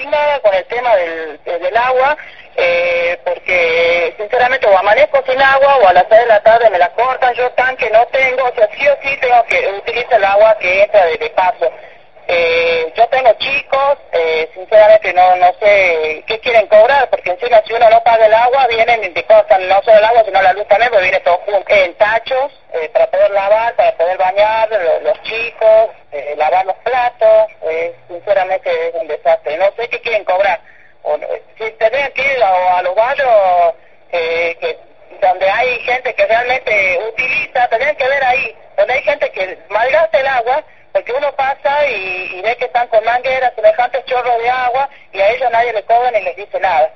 indignada con el tema del, agua, eh, porque sinceramente o amanezco sin agua o a las 6 de la tarde me la cortan, yo tanque no tengo, o sea, sí o sí tengo que utilizar el agua que entra de, paso. Eh, yo tengo chicos, eh, sinceramente no no sé qué quieren cobrar, porque encima si uno no paga el agua, vienen y te cortan no solo el agua, sino la luz también, porque viene todo junto, en tachos, eh, para poder lavar, para poder bañar los, chicos, eh, lavar los platos, sinceramente es un desastre. No sé qué quieren cobrar. O, si tenés que ir a, los barrios eh, que, donde hay gente que realmente utiliza, tenés que ver ahí, donde hay gente que malgasta el agua, porque uno pasa y, y ve que están con mangueras, semejantes chorros de agua, y a ellos nadie le cobra ni les dice nada.